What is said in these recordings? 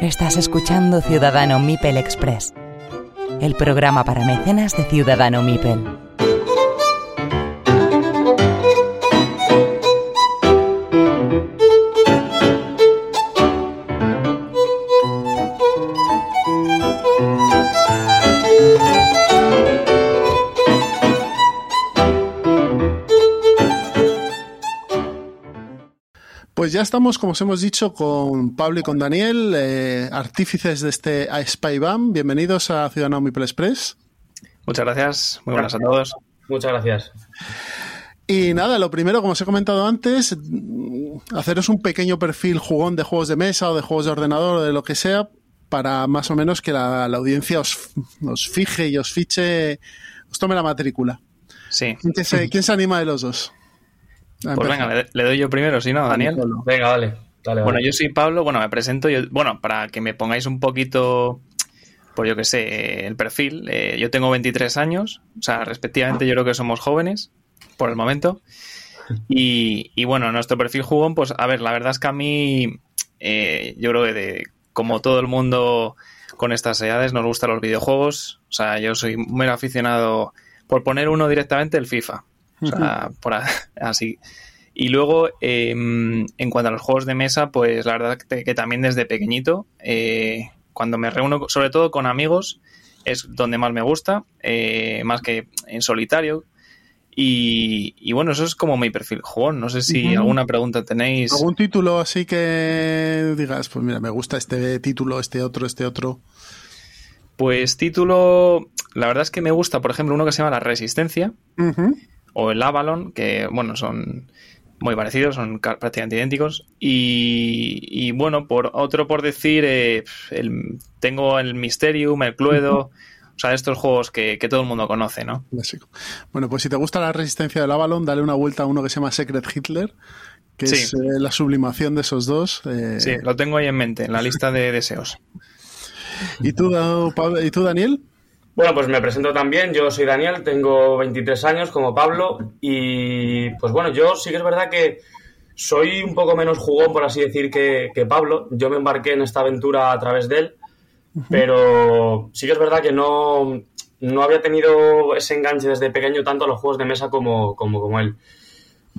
Estás escuchando Ciudadano Mipel Express, el programa para mecenas de Ciudadano Mipel. Pues ya estamos, como os hemos dicho, con Pablo y con Daniel, eh, artífices de este SpyBAM. Bienvenidos a Ciudadano Mipel Express. Muchas gracias, muy buenas a todos. Muchas gracias. Y nada, lo primero, como os he comentado antes, haceros un pequeño perfil jugón de juegos de mesa o de juegos de ordenador o de lo que sea, para más o menos que la, la audiencia os, os, fije y os fiche, os tome la matrícula. Sí. ¿Quién se, ¿quién se anima de los dos? Pues venga, le, le, doy yo primero, si no, Daniel. Venga, dale. dale bueno, vale. yo soy Pablo, bueno, me presento, yo, bueno, para que me pongáis un poquito, pues yo que sé, el perfil, eh, yo tengo 23 años, o sea, respectivamente yo creo que somos jóvenes, por el momento, y, y bueno, nuestro perfil jugón, pues a ver, la verdad es que a mí, eh, yo creo que de, como todo el mundo con estas edades nos gustan los videojuegos, o sea, yo soy muy aficionado, por poner uno directamente, el FIFA. O sea, por así. Y luego, eh, en cuanto a los juegos de mesa, pues la verdad que, que también desde pequeñito, eh, cuando me reúno, sobre todo con amigos, es donde más me gusta, eh, más que en solitario. Y, y, bueno, eso es como mi perfil jugón. No sé si uh -huh. alguna pregunta tenéis. ¿Algún título así que digas, pues mira, me gusta este título, este otro, este otro? Pues título, la verdad es que me gusta, por ejemplo, uno que se llama La Resistencia. Uh -huh o el Avalon, que bueno, son muy parecidos, son prácticamente idénticos. Y, y bueno, por otro por decir, eh, el, tengo el Mysterium, el Cluedo, o sea, estos juegos que, que, todo el mundo conoce, ¿no? Bueno, pues si te gusta la resistencia del Avalon, dale una vuelta a uno que se llama Secret Hitler, que sí. es eh, la sublimación de esos dos. Eh... Sí, lo tengo ahí en mente, en la lista de deseos. ¿Y tú, ¿y tú Daniel? Bueno, pues me presento también. Yo soy Daniel, tengo 23 años como Pablo y pues bueno, yo sí que es verdad que soy un poco menos jugón, por así decir, que, que Pablo. Yo me embarqué en esta aventura a través de él, uh -huh. pero sí que es verdad que no, no había tenido ese enganche desde pequeño tanto a los juegos de mesa como, como, como él.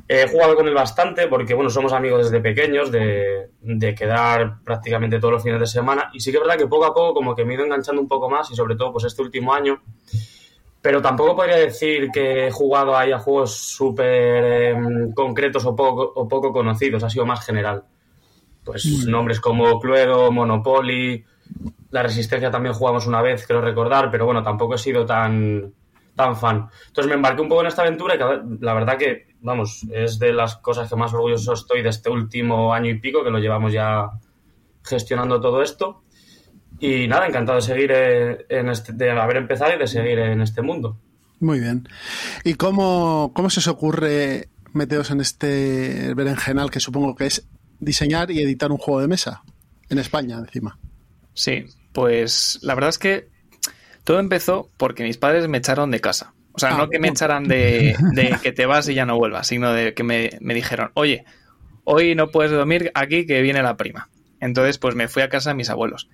He jugado con él bastante porque, bueno, somos amigos desde pequeños, de, de, quedar prácticamente todos los fines de semana. Y sí que es verdad que poco a poco como que me he ido enganchando un poco más y sobre todo pues este último año. Pero tampoco podría decir que he jugado ahí a juegos súper eh, concretos o poco, o poco conocidos, ha sido más general. Pues mm. nombres como Cluedo, Monopoly, La Resistencia también jugamos una vez, creo recordar, pero bueno, tampoco he sido tan, tan fan. Entonces me embarqué un poco en esta aventura y la verdad que, vamos, es de las cosas que más orgulloso estoy de este último año y pico que lo llevamos ya gestionando todo esto. Y nada, encantado de seguir en este, de haber empezado y de seguir en este mundo. Muy bien. ¿Y cómo, cómo se os ocurre meteros en este berenjenal que supongo que es diseñar y editar un juego de mesa? En España, encima. Sí, pues la verdad es que todo empezó porque mis padres me echaron de casa. O sea, ah, no que me echaran de, de, que te vas y ya no vuelvas, sino de que me, me, dijeron, oye, hoy no puedes dormir aquí que viene la prima. Entonces, pues me fui a casa de mis abuelos.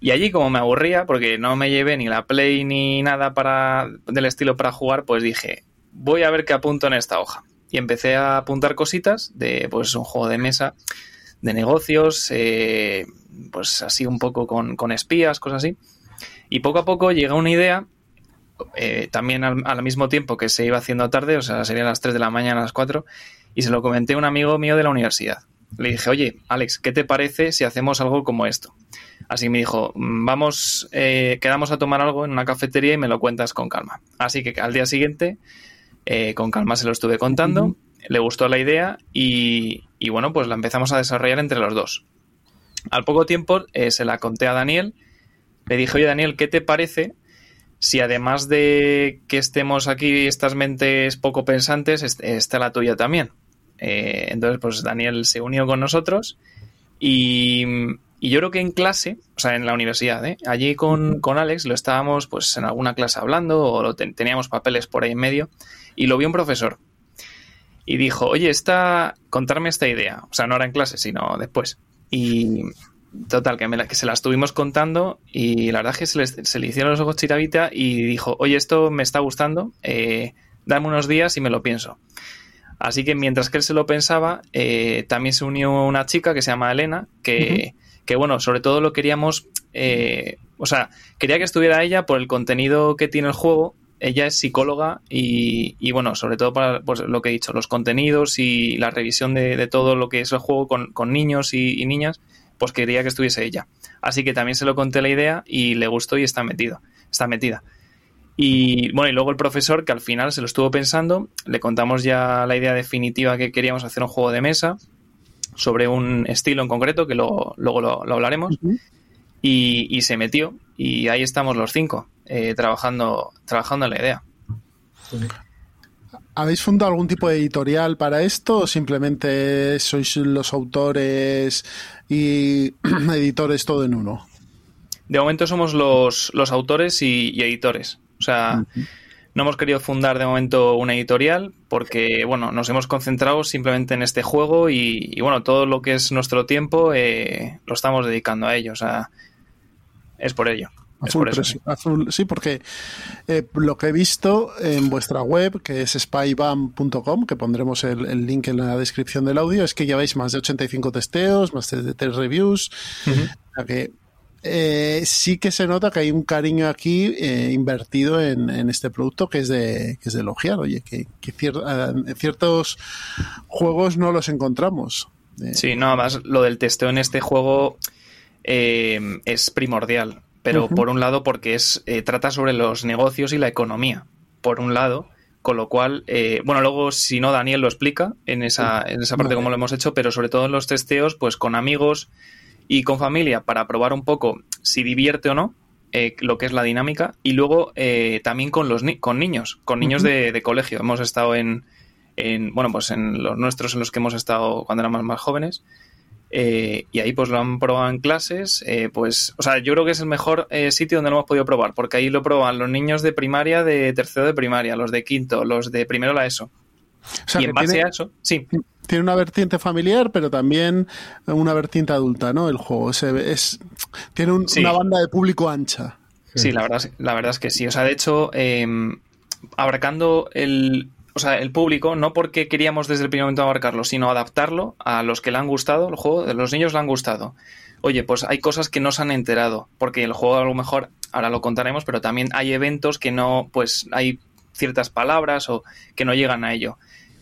Y allí, como me aburría, porque no me llevé ni la Play ni nada para, del estilo para jugar, pues dije, voy a ver qué apunto en esta hoja. Y empecé a apuntar cositas de, pues, un juego de mesa, de negocios, eh, pues así un poco con, con espías, cosas así. Y poco a poco llega una idea, eh, también al, al, mismo tiempo que se iba haciendo tarde, o sea, serían las 3 de la mañana, las 4, y se lo comenté a un amigo mío de la universidad. Le dije, oye, Alex, ¿qué te parece si hacemos algo como esto? Así me dijo, vamos, eh, quedamos a tomar algo en una cafetería y me lo cuentas con calma. Así que al día siguiente, eh, con calma se lo estuve contando, uh -huh. le gustó la idea y, y, bueno, pues la empezamos a desarrollar entre los dos. Al poco tiempo se la conté a Daniel, le dije, oye Daniel, ¿qué te parece si además de que estemos aquí estas mentes poco pensantes, está la tuya también? Eh, entonces, pues Daniel se unió con nosotros y, y yo creo que en clase, o sea, en la universidad, ¿eh? allí con, con, Alex lo estábamos pues en alguna clase hablando o lo teníamos papeles por ahí en medio y lo vio un profesor y dijo, oye, esta, contarme esta idea. O sea, no era en clase, sino después. Y total, que, me que se la estuvimos contando y la verdad es que se le, se le hicieron los ojos chiravita y dijo, oye, esto me está gustando, eh, dame unos días y me lo pienso. Así que mientras que él se lo pensaba, eh, también se unió una chica que se llama Elena, que que bueno, sobre todo lo queríamos, eh, o sea, quería que estuviera ella por el contenido que tiene el juego. Ella es psicóloga y, bueno, sobre todo para pues, lo que he dicho, los contenidos y la revisión de, todo lo que es el juego con, niños y, niñas, pues quería que estuviese ella. Así que también se lo conté la idea y le gustó y está metido, está metida. Y bueno, y luego el profesor, que al final se lo estuvo pensando, le contamos ya la idea definitiva que queríamos hacer un juego de mesa sobre un estilo en concreto, que luego, luego lo, hablaremos, y, se metió. Y ahí estamos los cinco, eh, trabajando, trabajando en la idea. ¿Habéis fundado algún tipo de editorial para esto o simplemente sois los autores y editores todo en uno? De momento somos los, los autores y, editores. O sea, no hemos querido fundar de momento una editorial porque, bueno, nos hemos concentrado simplemente en este juego y, bueno, todo lo que es nuestro tiempo eh, lo estamos dedicando a ello. O sea, es por ello. Sí, porque eh, lo que he visto en vuestra web, que es spybam.com, que pondremos el, link en la descripción del audio, es que lleváis más de 85 testeos, más de 3 reviews. O sea que eh, sí que se nota que hay un cariño aquí eh, invertido en, este producto que es de, que es de elogiar. Oye, que, eh, ciertos juegos no los encontramos. Sí, nada más lo del testeo en este juego es primordial. Pero por un lado, porque es trata sobre los negocios y la economía. Por un lado, con lo cual, bueno, luego si no, Daniel lo explica en esa, en esa parte como lo hemos hecho, pero sobre todo en los testeos, pues con amigos y con familia para probar un poco si divierte o no. Eh, lo que es la dinámica y luego eh, también con los con niños con niños de, colegio hemos estado en, en, bueno pues en los nuestros en los que hemos estado cuando éramos más jóvenes eh, y ahí pues lo han probado en clases pues o sea yo creo que es el mejor sitio donde lo hemos podido probar porque ahí lo prueban los niños de primaria de tercero de primaria los de quinto los de primero la ESO y en base a eso sí tiene una vertiente familiar, pero también una vertiente adulta, ¿no? El juego se, es, tiene una banda de público ancha. Sí, la verdad, la verdad es que sí. O sea, de hecho, em, abarcando el, o sea, el público, no porque queríamos desde el primer momento abarcarlo, sino adaptarlo a los que le han gustado el juego, los niños le han gustado. Oye, pues hay cosas que no se han enterado, porque el juego a lo mejor, ahora lo contaremos, pero también hay eventos que no, pues hay ciertas palabras o que no llegan a ello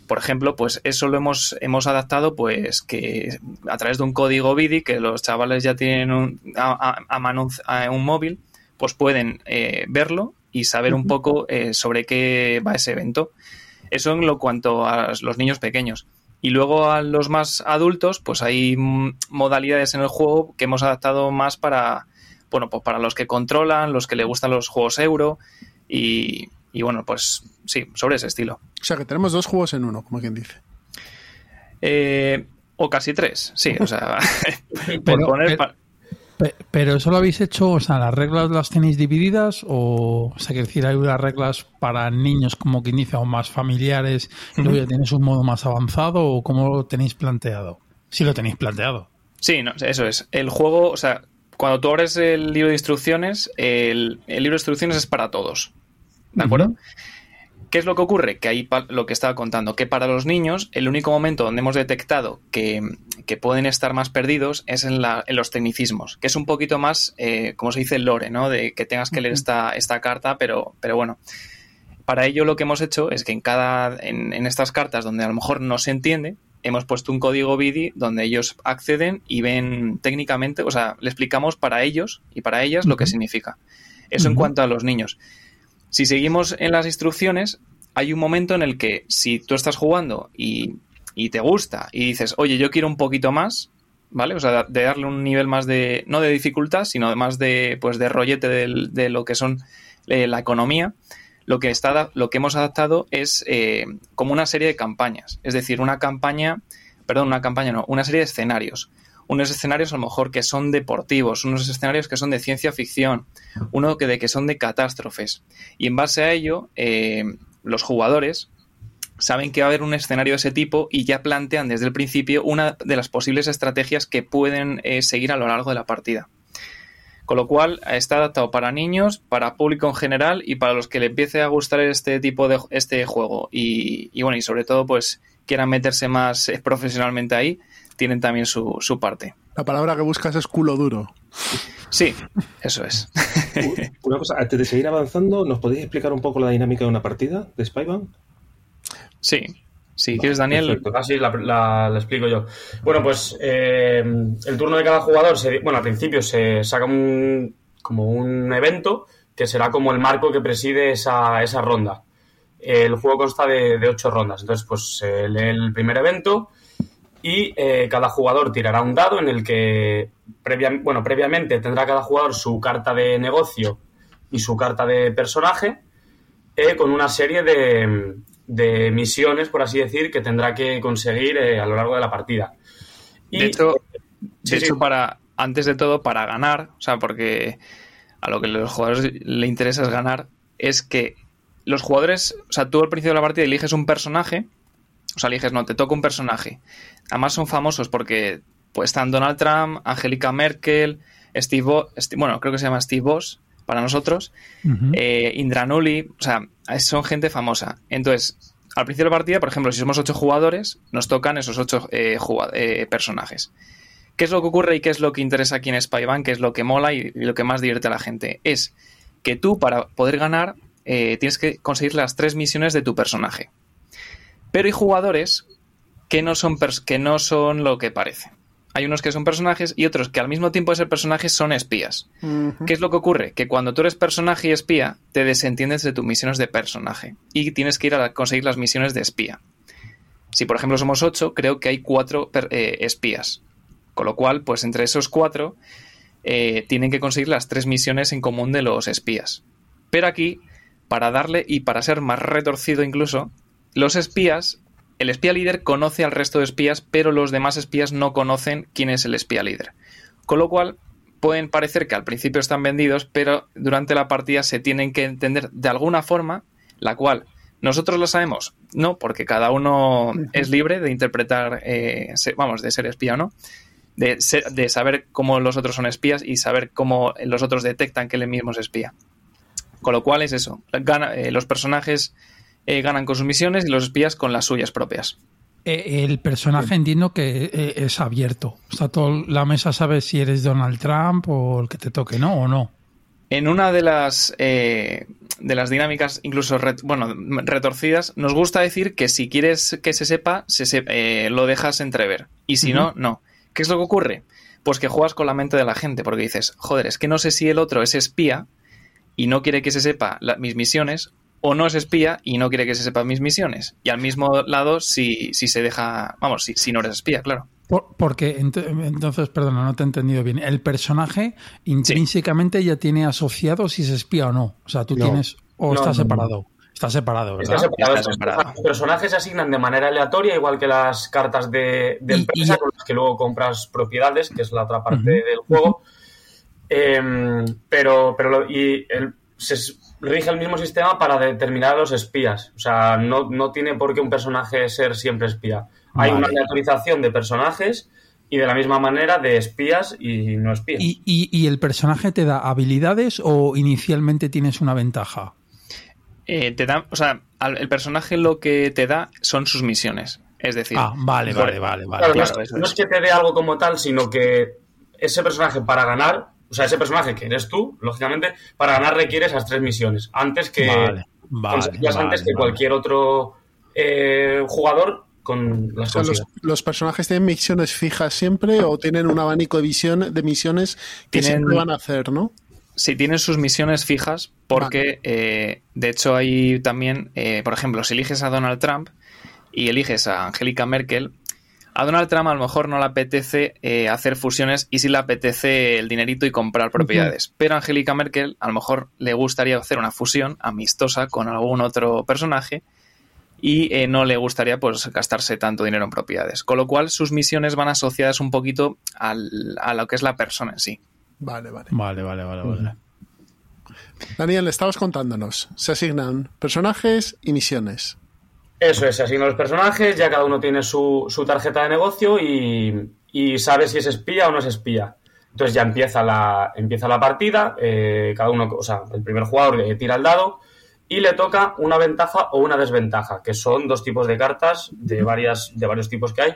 por ejemplo, pues eso lo hemos, hemos adaptado pues que a través de un código BIDI que los chavales ya tienen un, a, mano un móvil, pues pueden eh, verlo y saber un poco eh, sobre qué va ese evento. Eso en lo cuanto a los niños pequeños. Y luego a los más adultos, pues hay modalidades en el juego que hemos adaptado más para, bueno, pues para los que controlan, los que le gustan los juegos euro y, y bueno, pues sí, sobre ese estilo. O sea que tenemos dos juegos en uno, como quien dice. Eh, o casi tres, sí, o sea, por poner... Pero, eso lo habéis hecho, o sea, las reglas las tenéis divididas o, o sea, que decir, hay unas reglas para niños como quien dice o más familiares y luego ya tienes un modo más avanzado o cómo lo tenéis planteado. Si lo tenéis planteado. Sí, no, eso es. El juego, o sea, cuando tú abres el libro de instrucciones, el, el libro de instrucciones es para todos. ¿De acuerdo? ¿Qué es lo que ocurre? Que ahí lo que estaba contando, que para los niños el único momento donde hemos detectado que, pueden estar más perdidos es en, los tecnicismos, que es un poquito más, eh, como se dice, el lore, ¿no? De que tengas que leer esta, esta carta, pero, pero bueno. Para ello lo que hemos hecho es que en cada en, estas cartas donde a lo mejor no se entiende, hemos puesto un código BIDI donde ellos acceden y ven técnicamente, o sea, le explicamos para ellos y para ellas lo que significa. Eso en cuanto a los niños. Si seguimos en las instrucciones, hay un momento en el que si tú estás jugando y, te gusta y dices, oye, yo quiero un poquito más, ¿vale? O sea, de darle un nivel más de, no de dificultad, sino más de, pues, de rollete de, lo que son eh, la economía, lo que, está, lo que hemos adaptado es eh, como una serie de campañas. Es decir, una campaña, perdón, una campaña no, una serie de escenarios. Unos escenarios a lo mejor que son deportivos, unos escenarios que son de ciencia ficción, uno que de que son de catástrofes. Y en base a ello, eh, los jugadores saben que va a haber un escenario de ese tipo y ya plantean desde el principio una de las posibles estrategias que pueden eh, seguir a lo largo de la partida. Con lo cual está adaptado para niños, para público en general y para los que le empiece a gustar este tipo de este juego. Y, bueno, y sobre todo, pues quieran meterse más eh, profesionalmente ahí, tienen también su, su parte. La palabra que buscas es culo duro. Sí, eso es. Una cosa, antes de seguir avanzando, ¿nos podéis explicar un poco la dinámica de una partida de Spybank? Sí. Si quieres, Daniel. Así ah, la, la, explico yo. Bueno, pues eh, el turno de cada jugador, se, bueno, al principio se saca un, como un evento que será como el marco que preside esa, esa ronda. El juego consta de, de ocho rondas. Entonces, pues se lee el primer evento y eh, cada jugador tirará un dado en el que, previa, bueno, previamente tendrá cada jugador su carta de negocio y su carta de personaje eh, con una serie de, de, misiones, por así decir, que tendrá que conseguir eh, a lo largo de la partida. Y, de hecho, de hecho para, antes de todo, para ganar, o sea, porque a lo que a los jugadores le interesa es ganar, es que los jugadores, o sea, tú al principio de la partida eliges un personaje, o sea, eliges, no, te toca un personaje además son famosos porque pues, están Donald Trump, Angélica Merkel, Steve, bueno, creo que se llama Steve Boss para nosotros, eh, Indra Nulli, o sea, son gente famosa. Entonces, al principio de la partida, por ejemplo, si somos ocho jugadores, nos tocan esos ocho eh, eh, personajes. ¿Qué es lo que ocurre y qué es lo que interesa aquí en Spybank? ¿Qué es lo que mola y, lo que más divierte a la gente? Es que tú, para poder ganar, tienes que conseguir las tres misiones de tu personaje. Pero hay jugadores que no son, que no son lo que parece. Hay unos que son personajes y otros que al mismo tiempo de ser personajes son espías. ¿Qué es lo que ocurre? Que cuando tú eres personaje y espía, te desentiendes de tus misiones de personaje y tienes que ir a conseguir las misiones de espía. Si por ejemplo somos ocho, creo que hay cuatro eh, espías. Con lo cual, pues entre esos cuatro eh, tienen que conseguir las tres misiones en común de los espías. Pero aquí, para darle y para ser más retorcido incluso, los espías el espía líder conoce al resto de espías, pero los demás espías no conocen quién es el espía líder. Con lo cual, pueden parecer que al principio están vendidos, pero durante la partida se tienen que entender de alguna forma, la cual nosotros lo sabemos, no, porque cada uno es libre de interpretar, eh, vamos, de ser espía o no, de, de, saber cómo los otros son espías y saber cómo los otros detectan que él mismo es espía. Con lo cual es eso, gana, eh, los personajes eh, ganan con sus misiones y los espías con las suyas propias. Eh, el personaje entiendo que eh, es abierto. O sea, toda la mesa sabe si eres Donald Trump o el que te toque, ¿no? ¿O no? En una de las, de las dinámicas, incluso bueno, retorcidas, nos gusta decir que si quieres que se sepa, se, lo dejas entrever. Y si no, no. ¿Qué es lo que ocurre? Pues que juegas con la mente de la gente, porque dices, joder, es que no sé si el otro es espía y no quiere que se sepa mis misiones, o no es espía y no quiere que se sepan mis misiones. Y al mismo lado, si, si se deja, vamos, si, si no eres espía, claro. porque entonces, perdona, no te he entendido bien. El personaje intrínsecamente ya tiene asociado si es espía o no. O sea, tú tienes o está separado. Está separado, ¿verdad? Está separado. Los personajes se asignan de manera aleatoria, igual que las cartas de, empresa con las que luego compras propiedades, que es la otra parte del juego. Em, pero, pero y el, rige el mismo sistema para determinar a los espías. O sea, no, no tiene por qué un personaje ser siempre espía. Hay una aleatorización de personajes y de la misma manera de espías y no espías. ¿Y, y, el personaje te da habilidades o inicialmente tienes una ventaja? Eh, te da, o sea, el personaje lo que te da son sus misiones. Es decir, ah, vale, vale, vale, vale. no, es, que te dé algo como tal, sino que ese personaje para ganar o sea, ese personaje que eres tú, lógicamente, para ganar requiere esas tres misiones. Antes que. antes que cualquier otro eh, jugador con las los, personajes tienen misiones fijas siempre o tienen un abanico de, visión, de misiones que siempre van a hacer, ¿no? Sí, tienen sus misiones fijas porque, eh, de hecho, hay también, eh, por ejemplo, si eliges a Donald Trump y eliges a Angélica Merkel, a Donald Trump a lo mejor no le apetece eh, hacer fusiones y sí le apetece el dinerito y comprar propiedades. Pero a Angélica Merkel a lo mejor le gustaría hacer una fusión amistosa con algún otro personaje y eh, no le gustaría pues gastarse tanto dinero en propiedades. Con lo cual sus misiones van asociadas un poquito al, a lo que es la persona en sí. Vale, vale. Vale, vale, vale, vale. Daniel, estabas contándonos. Se asignan personajes y misiones. Eso es, se asignan los personajes, ya cada uno tiene su, su tarjeta de negocio y, y, sabe si es espía o no es espía. Entonces ya empieza la, empieza la partida, eh, cada uno, o sea, el primer jugador eh, tira el dado y le toca una ventaja o una desventaja, que son dos tipos de cartas de, varias, de varios tipos que hay.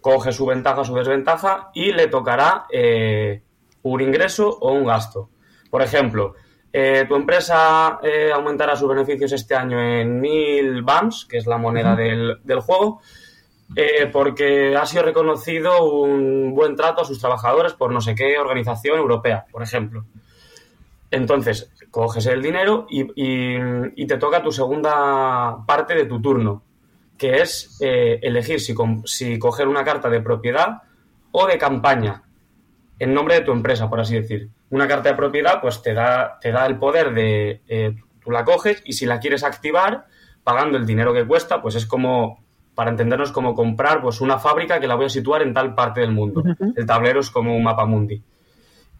Coge su ventaja o su desventaja y le tocará eh, un ingreso o un gasto. Por ejemplo, eh, tu empresa eh, aumentará sus beneficios este año en 1000 BAMs, que es la moneda del, del juego, eh, porque ha sido reconocido un buen trato a sus trabajadores por no sé qué organización europea, por ejemplo. Entonces, coges el dinero y, y, y te toca tu segunda parte de tu turno, que es elegir si, si coger una carta de propiedad o de campaña en nombre de tu empresa, por así decir. Una carta de propiedad, pues te da, te da el poder de, eh, tú la coges y si la quieres activar, pagando el dinero que cuesta, pues es como, para entendernos, como comprar pues una fábrica que la voy a situar en tal parte del mundo. Uh -huh. El tablero es como un mapa mundi.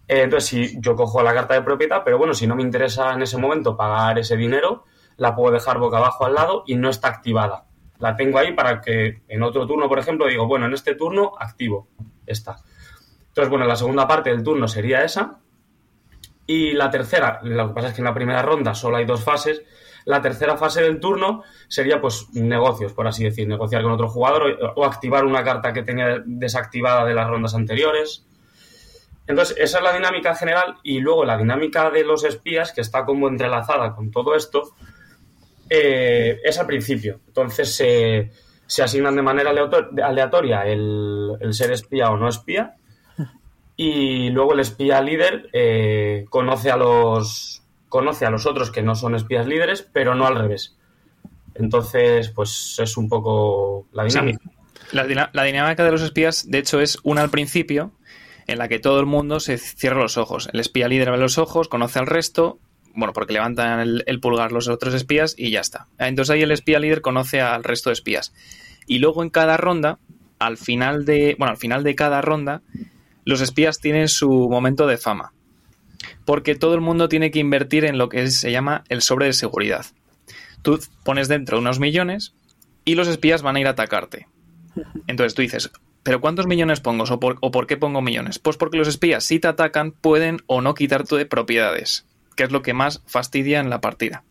Eh, entonces, si yo cojo la carta de propiedad, pero bueno, si no me interesa en ese momento pagar ese dinero, la puedo dejar boca abajo al lado y no está activada. La tengo ahí para que en otro turno, por ejemplo, digo, bueno, en este turno activo esta. Entonces, bueno, la segunda parte del turno sería esa. Y la tercera, lo que pasa es que en la primera ronda solo hay dos fases. La tercera fase del turno sería, pues, negocios, por así decir, negociar con otro jugador o, activar una carta que tenía desactivada de las rondas anteriores. Entonces, esa es la dinámica general. Y luego la dinámica de los espías, que está como entrelazada con todo esto, eh, es al principio. Entonces, se, asignan de manera aleatoria el ser espía o no espía y luego el espía líder eh, conoce a los conoce a los otros que no son espías líderes, pero no al revés. Entonces, pues es un poco la dinámica. Sí. La, la, dinámica de los espías, de hecho, es una al principio, en la que todo el mundo se cierra los ojos. El espía líder abre los ojos, conoce al resto, bueno, porque levantan el, el pulgar los otros espías y ya está. Entonces ahí el espía líder conoce al resto de espías. Y luego en cada ronda, al final de, bueno, al final de cada ronda, los espías tienen su momento de fama. Porque todo el mundo tiene que invertir en lo que se llama el sobre de seguridad. Tú pones dentro unos millones y los espías van a ir a atacarte. Entonces tú dices, ¿pero cuántos millones pongo? ¿O por, ¿O por, qué pongo millones? Pues porque los espías, si te atacan, pueden o no quitarte de propiedades, que es lo que más fastidia en la partida.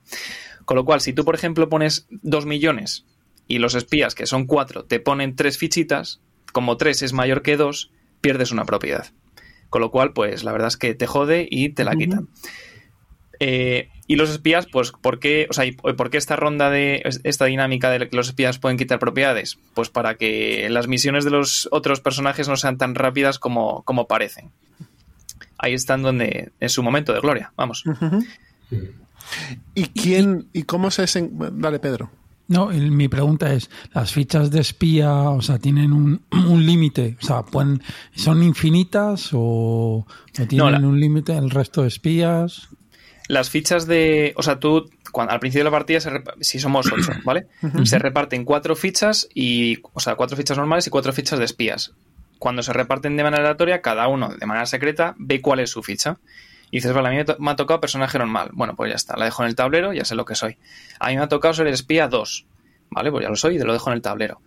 Con lo cual, si tú, por ejemplo, pones dos millones y los espías, que son cuatro, te ponen tres fichitas, como tres es mayor que dos, pierdes una propiedad. Con lo cual, pues la verdad es que te jode y te la quitan. Uh -huh. eh, y los espías, pues, ¿por qué, o sea, ¿por qué esta ronda de esta dinámica de que los espías pueden quitar propiedades? Pues para que las misiones de los otros personajes no sean tan rápidas como, como parecen. Ahí están donde es su momento de gloria, vamos. Uh -huh. ¿Y quién y cómo se desen... Dale, Pedro. No, mi pregunta es, ¿las fichas de espía, o sea, tienen un, un límite? O sea, ¿pueden, ¿son infinitas o, o tienen no, la, un límite el resto de espías? Las fichas de, o sea, tú cuando, al principio de la partida, se, si somos ocho, ¿vale? Uh -huh. Se reparten cuatro fichas y, o sea, cuatro fichas normales y cuatro fichas de espías. Cuando se reparten de manera aleatoria, cada uno de manera secreta ve cuál es su ficha. Y dices, vale, a mí me ha tocado personaje normal. Bueno, pues ya está, la dejo en el tablero, ya sé lo que soy. A mí me ha tocado ser espía 2. Vale, pues ya lo soy y lo dejo en el tablero.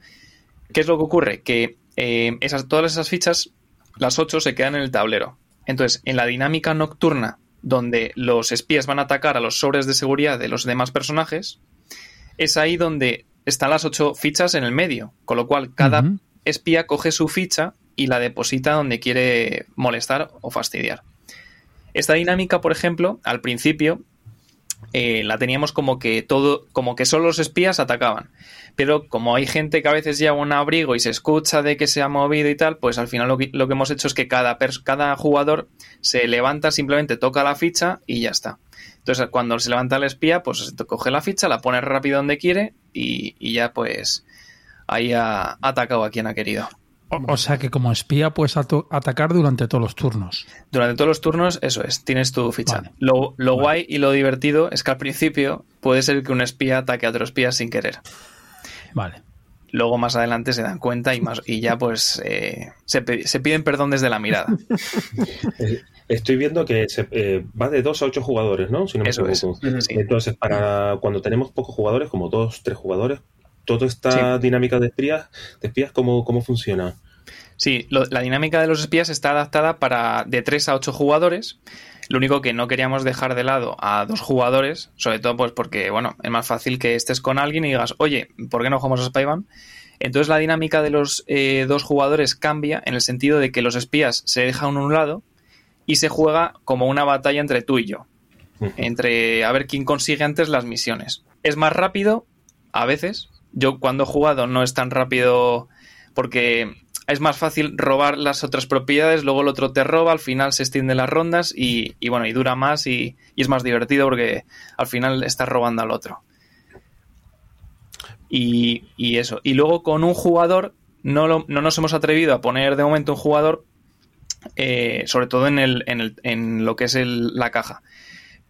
¿Qué es lo que ocurre? Que eh, esas, todas esas fichas, las 8, se quedan en el tablero. Entonces, en la dinámica nocturna, donde los espías van a atacar a los sobres de seguridad de los demás personajes, es ahí donde están las 8 fichas en el medio. Con lo cual, cada uh -huh. espía coge su ficha y la deposita donde quiere molestar o fastidiar. Esta dinámica, por ejemplo, al principio eh, la teníamos como que todo, como que solo los espías atacaban. Pero como hay gente que a veces lleva un abrigo y se escucha de que se ha movido y tal, pues al final lo que, lo que hemos hecho es que cada, cada jugador se levanta, simplemente toca la ficha y ya está. Entonces, cuando se levanta el espía, pues coge la ficha, la pone rápido donde quiere y, y ya pues ahí ha atacado a quien ha querido. O sea que como espía puedes atacar durante todos los turnos. Durante todos los turnos, eso es, tienes tu ficha. Vale. Lo, lo vale. guay y lo divertido es que al principio puede ser que un espía ataque a otro espía sin querer. vale. Luego más adelante se dan cuenta y, más, y ya pues eh, se, piden perdón desde la mirada. Eh, estoy viendo que se, eh, va de dos a ocho jugadores, ¿no? Si no me equivoco. Entonces, para cuando tenemos pocos jugadores, como dos, tres jugadores, toda esta dinámica de espías, de espías ¿cómo, cómo funciona? Sí, la dinámica de los espías está adaptada para de tres a ocho jugadores. Lo único que no queríamos dejar de lado a dos jugadores, sobre todo pues porque, bueno, es más fácil que estés con alguien y digas, oye, ¿por qué no jugamos a Spyvan? Entonces la dinámica de los eh, dos jugadores cambia en el sentido de que los espías se dejan a un lado y se juega como una batalla entre tú y yo. Entre a ver quién consigue antes las misiones. Es más rápido, a veces. Yo cuando he jugado no es tan rápido porque es más fácil robar las otras propiedades, luego el otro te roba, al final se extienden las rondas y, bueno, y dura más y, es más divertido porque al final estás robando al otro. Y, eso. Y luego con un jugador, no, no, nos hemos atrevido a poner de momento un jugador, eh, sobre todo en, el, en, el, en, lo que es la caja.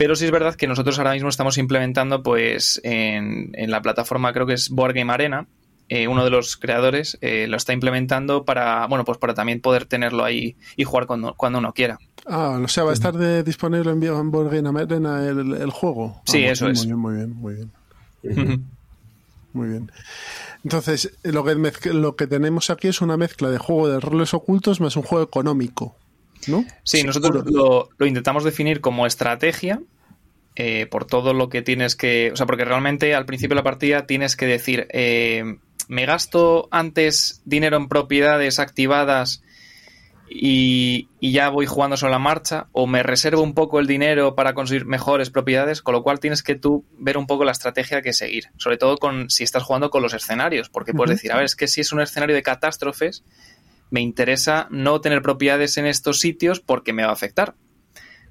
Pero sí es verdad que nosotros ahora mismo estamos implementando, pues, en, en la plataforma, creo que es Board Game Arena, eh, uno de los creadores eh, lo está implementando para, bueno, pues para también poder tenerlo ahí y jugar cuando, cuando uno quiera. Ah, o sea, va a estar de, disponible en, en Board el, el juego. Sí, eso muy es. Bien, muy bien, muy bien. muy bien. Entonces, lo que, lo que tenemos aquí es una mezcla de juego de roles ocultos más un juego económico, ¿no? Sí, nosotros lo, lo, intentamos definir como estrategia, eh, por todo lo que tienes que. O sea, porque realmente al principio de la partida tienes que decir. Eh, me gasto antes dinero en propiedades activadas y, ya voy jugando sobre la marcha, o me reservo un poco el dinero para conseguir mejores propiedades, con lo cual tienes que tú ver un poco la estrategia que seguir, sobre todo con si estás jugando con los escenarios, porque puedes decir, a ver, es que si es un escenario de catástrofes, me interesa no tener propiedades en estos sitios porque me va a afectar.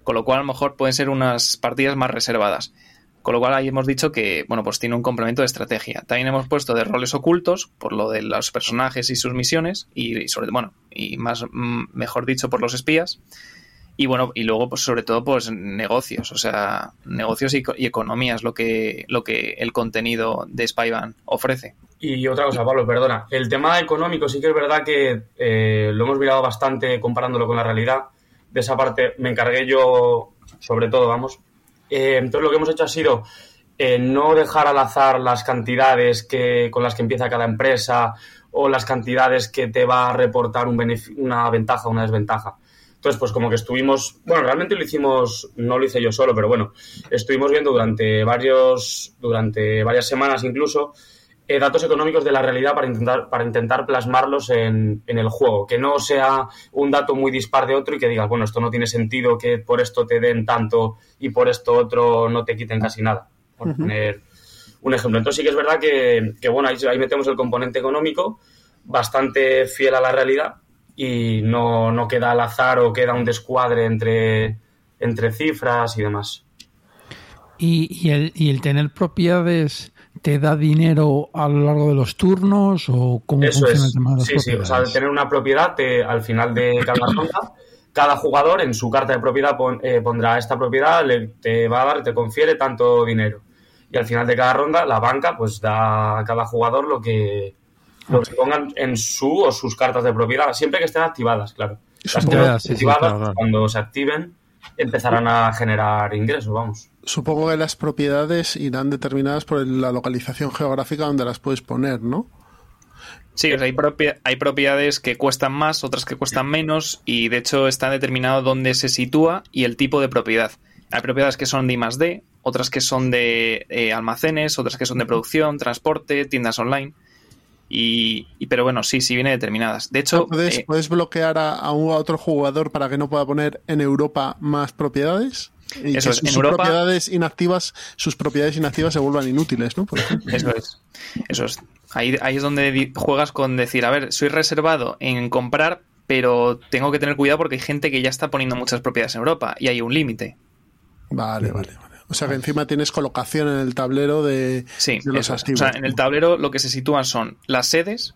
Con lo cual, a lo mejor pueden ser unas partidas más reservadas. Con lo cual ahí hemos dicho que, bueno, pues tiene un complemento de estrategia. También hemos puesto de roles ocultos, por lo de los personajes y sus misiones, y, sobre, bueno, y más, mm, mejor dicho, por los espías. Y bueno, y luego, pues sobre todo, pues negocios, o sea, negocios y, economía es lo que, lo que el contenido de Spyvan ofrece. Y otra cosa, Pablo, perdona. El tema económico sí que es verdad que eh, lo hemos mirado bastante comparándolo con la realidad. De esa parte me encargué yo, sobre todo, vamos, eh, entonces lo que hemos hecho ha sido eh, no dejar al azar las cantidades que, con las que empieza cada empresa o las cantidades que te va a reportar una ventaja o una desventaja. Entonces, pues como que estuvimos, bueno, realmente lo hicimos, no lo hice yo solo, pero bueno, estuvimos viendo durante varios, durante varias semanas incluso, eh, datos económicos de la realidad para intentar, para intentar plasmarlos en, en, el juego. Que no sea un dato muy dispar de otro y que digas, bueno, esto no tiene sentido que por esto te den tanto y por esto otro no te quiten casi nada. Por poner un ejemplo. Entonces sí que es verdad que, que bueno, ahí, ahí, metemos el componente económico bastante fiel a la realidad y no, no queda al azar o queda un descuadre entre, entre cifras y demás. Y, y, el, y el tener propiedades te da dinero a lo largo de los turnos o cómo funciona el tema de las sí, Sí, o sea, tener una propiedad al final de cada ronda, cada jugador en su carta de propiedad eh, pondrá esta propiedad, le, te va a dar, te confiere tanto dinero. Y al final de cada ronda, la banca pues da a cada jugador lo que, lo que pongan en su o sus cartas de propiedad, siempre que estén activadas, claro. activadas, cuando se activen, empezarán a generar ingresos, vamos. Supongo que las propiedades irán determinadas por la localización geográfica donde las puedes poner, ¿no? Sí, hay, hay propiedades que cuestan más, otras que cuestan menos, y de hecho está determinado dónde se sitúa y el tipo de propiedad. Hay propiedades que son de I más D, otras que son de eh, almacenes, otras que son de producción, transporte, tiendas online. Y, pero bueno, sí, sí viene determinadas. De hecho, ¿puedes, eh, bloquear a, a, otro jugador para que no pueda poner en Europa más propiedades? Y que sus, propiedades inactivas, sus propiedades inactivas se vuelvan inútiles, ¿no? Eso es. Eso es. Ahí, ahí es donde juegas con decir, a ver, soy reservado en comprar, pero tengo que tener cuidado porque hay gente que ya está poniendo muchas propiedades en Europa y hay un límite. Vale, vale, vale. O sea que encima tienes colocación en el tablero de, sí, los activos. O sea, en el tablero lo que se sitúan son las sedes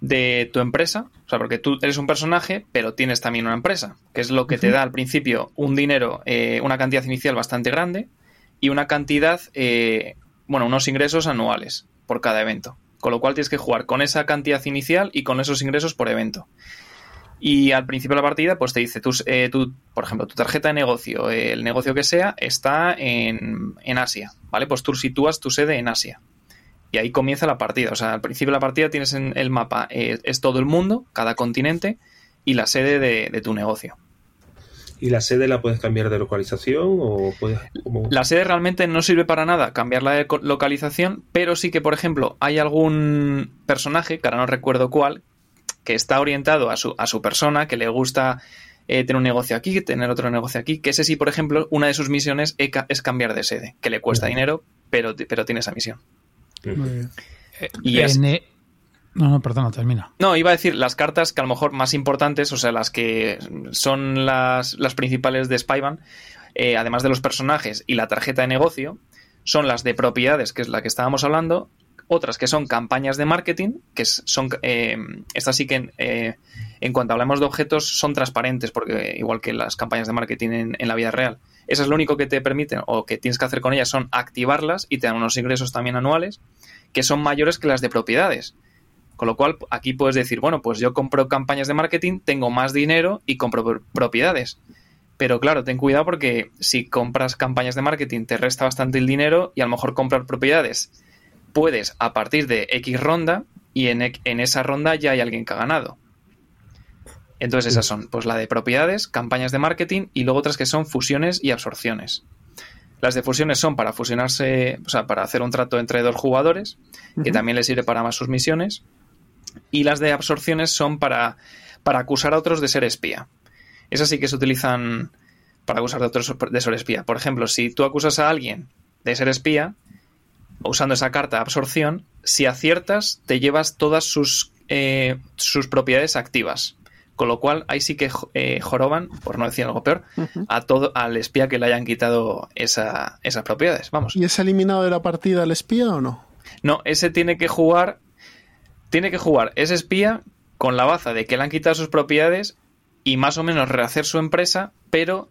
de tu empresa, o sea, porque tú eres un personaje, pero tienes también una empresa, que es lo que te da al principio un dinero, eh, una cantidad inicial bastante grande y una cantidad, eh, bueno, unos ingresos anuales por cada evento. con lo cual tienes que jugar con esa cantidad inicial y con esos ingresos por evento. Y al principio de la partida, pues te dice, tú, eh, por ejemplo, tu tarjeta de negocio, el negocio que sea, está en, Asia, ¿vale? Pues tú sitúas tu sede en Asia. Y ahí comienza la partida. O sea, al principio de la partida tienes en el mapa, eh, es todo el mundo, cada continente y la sede de, tu negocio. ¿Y la sede la puedes cambiar de localización o puedes...? La sede realmente no sirve para nada cambiarla de localización, pero sí que, por ejemplo, hay algún personaje, que ahora no recuerdo cuál, que está orientado a su, a su persona, que le gusta eh, tener un negocio aquí, tener otro negocio aquí, que ese sí, por ejemplo, una de sus misiones es cambiar de sede, que le cuesta dinero, pero, pero tiene esa misión. y e- No, no, perdona, termina. No, iba a decir las cartas que a lo mejor más importantes, o sea, las que son las, las principales de Spyban, eh, además de los personajes y la tarjeta de negocio, son las de propiedades, que es la que estábamos hablando, otras que son campañas de marketing, que son eh, estas sí que eh, en cuanto hablamos de objetos son transparentes, porque igual que las campañas de marketing en, la vida real. Eso es lo único que te permiten o que tienes que hacer con ellas son activarlas y te dan unos ingresos también anuales que son mayores que las de propiedades. Con lo cual, aquí puedes decir, bueno, pues yo compro campañas de marketing, tengo más dinero y compro propiedades. Pero claro, ten cuidado porque si compras campañas de marketing te resta bastante el dinero y a lo mejor comprar propiedades puedes a partir de X ronda y en, en esa ronda ya hay alguien que ha ganado. Entonces esas son pues la de propiedades, campañas de marketing y luego otras que son fusiones y absorciones. Las de fusiones son para fusionarse, o sea, para hacer un trato entre dos jugadores, que también les sirve para más sus misiones. Y las de absorciones son para, para acusar a otros de ser espía. Esas sí que se utilizan para acusar a otros de ser espía. Por ejemplo, si tú acusas a alguien de ser espía, usando esa carta de absorción, si aciertas, te llevas todas sus, eh, sus propiedades activas. Con lo cual, ahí sí que eh, joroban, por no decir algo peor, a todo, al espía que le hayan quitado esa, esas propiedades. Vamos. ¿Y es eliminado de la partida el espía o no? No, ese tiene que jugar. Tiene que jugar ese espía con la baza de que le han quitado sus propiedades y más o menos rehacer su empresa, pero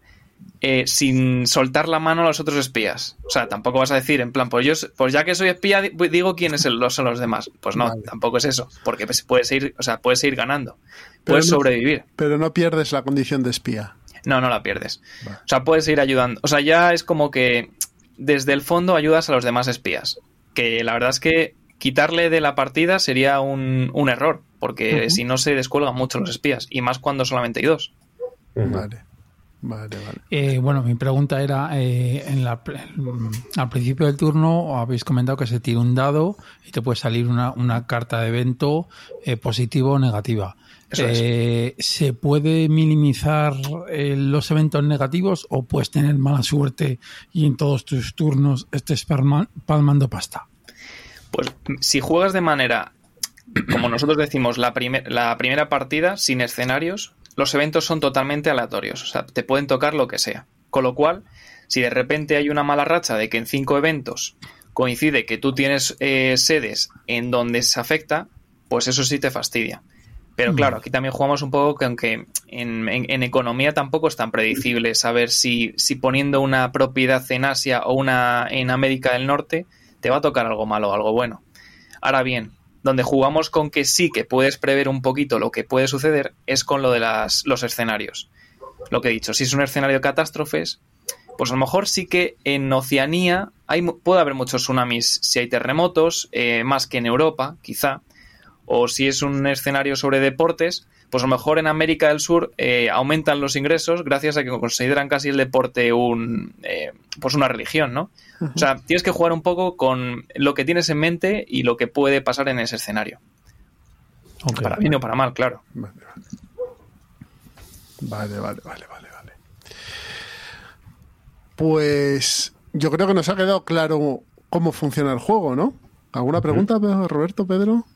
eh, sin soltar la mano a los otros espías. O sea, tampoco vas a decir, en plan, pues yo, pues ya que soy espía, digo quiénes son los demás. Pues no, tampoco es eso, porque pues puedes ir, o sea, puedes ir ganando, puedes sobrevivir. Pero no pierdes la condición de espía. No, no la pierdes. O sea, puedes ir ayudando. O sea, ya es como que desde el fondo ayudas a los demás espías. Que la verdad es que quitarle de la partida sería un, error, porque si no se descuelgan mucho los espías, y más cuando solamente hay dos. Vale. Vale, eh, bueno, mi pregunta era, eh, en al principio del turno habéis comentado que se tira un dado y te puede salir una, carta de evento eh, positiva o negativa. ¿Se puede minimizar los eventos negativos o puedes tener mala suerte y en todos tus turnos estés palmando pasta? Pues si juegas de manera, como nosotros decimos, la, la primera partida sin escenarios, los eventos son totalmente aleatorios, o sea, te pueden tocar lo que sea. Con lo cual, si de repente hay una mala racha de que en cinco eventos coincide que tú tienes eh, sedes en donde se afecta, pues eso sí te fastidia. Pero mm. claro, aquí también jugamos un poco que aunque en, economía tampoco es tan predecible saber si, si, poniendo una propiedad en Asia o una en América del Norte te va a tocar algo malo o algo bueno. Ahora bien, donde jugamos con que sí que puedes prever un poquito lo que puede suceder es con lo de las, los escenarios. Lo que he dicho, si es un escenario de catástrofes, pues a lo mejor sí que en Oceanía hay, puede haber muchos tsunamis si hay terremotos, eh, más que en Europa, quizá. O si es un escenario sobre deportes, pues a lo mejor en América del Sur eh, aumentan los ingresos gracias a que consideran casi el deporte un, eh, pues una religión, ¿no? O sea, tienes que jugar un poco con lo que tienes en mente y lo que puede pasar en ese escenario. Para bien o para mal, claro. Vale, vale, vale, vale, vale. Pues yo creo que nos ha quedado claro cómo funciona el juego, ¿no? ¿Alguna pregunta, Roberto, Pedro?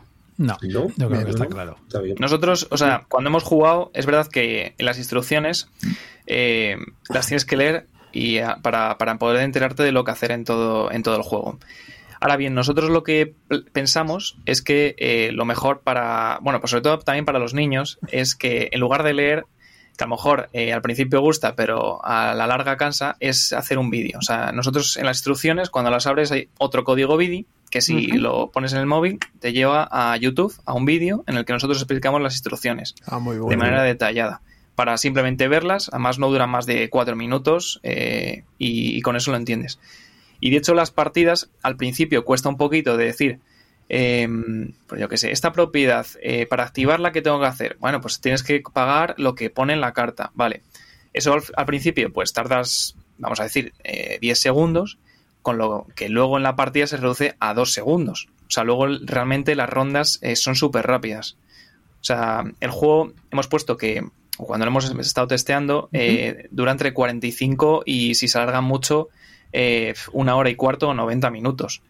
No, yo creo que está claro. Nosotros, o sea, cuando hemos jugado, es verdad que en las instrucciones eh, las tienes que leer y para, poder enterarte de lo que hacer en todo, en todo el juego. Ahora bien, nosotros lo que pensamos es que eh, lo mejor para, bueno, pues sobre todo también para los niños, es que en lugar de leer, que a lo mejor eh, al principio gusta, pero a la larga cansa, es hacer un vídeo. O sea, nosotros en las instrucciones, cuando las abres, hay otro código vídeo que si lo pones en el móvil te lleva a YouTube, a un vídeo en el que nosotros explicamos las instrucciones ah, de manera detallada. Para simplemente verlas, además no duran más de cuatro minutos eh, y, con eso lo entiendes. Y de hecho las partidas al principio cuesta un poquito de decir, pues yo qué sé, esta propiedad, eh, para activarla, ¿qué tengo que hacer? Bueno, pues tienes que pagar lo que pone en la carta, vale. Eso al, principio pues tardas, vamos a decir, 10 eh, segundos con lo que luego en la partida se reduce a dos segundos. O sea, luego realmente las rondas eh, son súper rápidas. O sea, el juego hemos puesto que cuando lo hemos estado testeando eh, dura entre 45 y si se alarga mucho eh, una hora y cuarto o 90 minutos.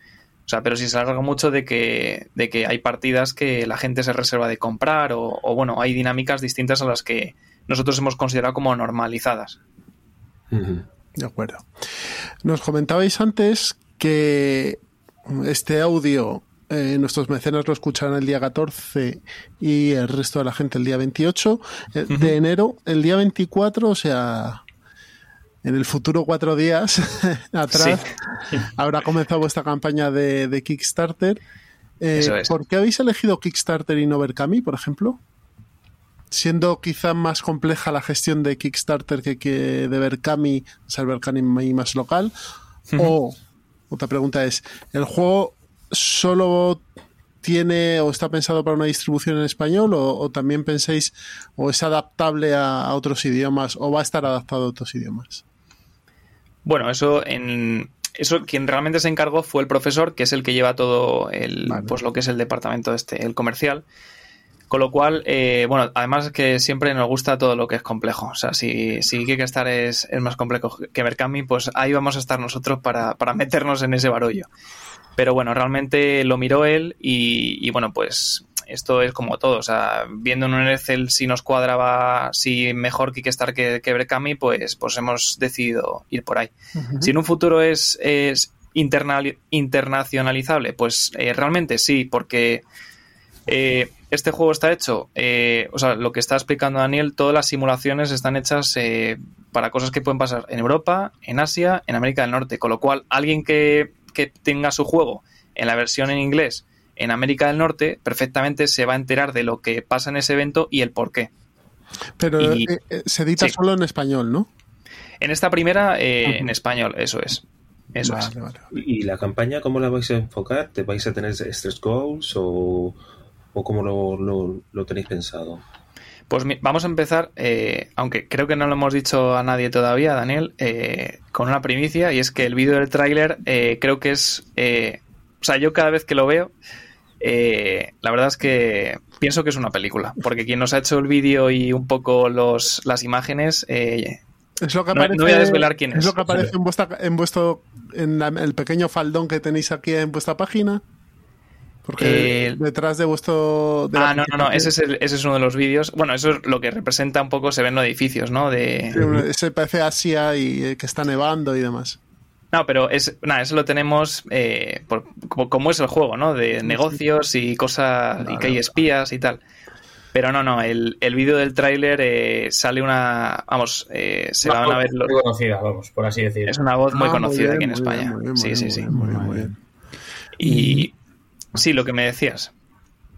O sea, pero si se alarga mucho de que, de que hay partidas que la gente se reserva de comprar o, bueno, hay dinámicas distintas a las que nosotros hemos considerado como normalizadas. De acuerdo. Nos comentabais antes que este audio eh, nuestros mecenas lo escucharán el día 14 y el resto de la gente el día 28 eh, de enero. El día 24, o sea, en el futuro cuatro días atrás, habrá comenzado vuestra campaña de, Kickstarter. Eh, ¿Por qué habéis elegido Kickstarter y no Berkami, por ejemplo? Siendo quizá más compleja la gestión de Kickstarter que, que de Berkami, ser Berkami más local. O, otra pregunta es, ¿el juego solo tiene o está pensado para una distribución en español o, también pensáis o es adaptable a, otros idiomas o va a estar adaptado a otros idiomas? Bueno, eso en eso quien realmente se encargó fue el profesor, que es el que lleva todo el pues lo que es el departamento este, el comercial. Con lo cual, eh, bueno, además que siempre nos gusta todo lo que es complejo. O sea, si, si Kickstarter es, es más complejo que Berkami, pues ahí vamos a estar nosotros para, para meternos en ese barullo. Pero bueno, realmente lo miró él y, bueno, pues esto es como todo. O sea, viendo en un Excel si nos cuadraba, si mejor Kickstarter que, que Berkami, pues, pues hemos decidido ir por ahí. Si en un futuro es, es internacionalizable, pues eh, realmente sí, porque eh, este juego está hecho, eh, o sea, lo que está explicando Daniel, todas las simulaciones están hechas eh, para cosas que pueden pasar en Europa, en Asia, en América del Norte, con lo cual alguien que, tenga su juego en la versión en inglés en América del Norte, perfectamente se va a enterar de lo que pasa en ese evento y el por qué. Pero eh, se edita solo en español, ¿no? En esta primera, en español, eso es. Eso es. ¿Y la campaña cómo la vais a enfocar? ¿Te vais a tener stress goals o, o cómo lo, tenéis pensado? Pues vamos a empezar, eh, aunque creo que no lo hemos dicho a nadie todavía, Daniel, eh, con una primicia, y es que el vídeo del tráiler eh, creo que es... o sea, yo cada vez que lo veo, la verdad es que pienso que es una película, porque quien nos ha hecho el vídeo y un poco los, las imágenes... Es lo que aparece, no, voy a desvelar quién es. Es lo que aparece en, vuestra, en vuestro en el pequeño faldón que tenéis aquí en vuestra página. Porque eh, detrás de vuestro. ah, no, no, no, ese es, ese es uno de los vídeos. Bueno, eso es lo que representa un poco, se ven los edificios, ¿no? De... ese parece Asia y eh, que está nevando y demás. No, pero es, nada, eso lo tenemos eh, como, es el juego, ¿no? De negocios y cosas, y que hay espías y tal. Pero no, no, el, el vídeo del tráiler sale una, vamos, se van a ver... Muy conocida, vamos, por así decirlo. Es una voz muy ah, conocida aquí en España. sí, sí, sí, muy bien. Y, Sí, lo que me decías.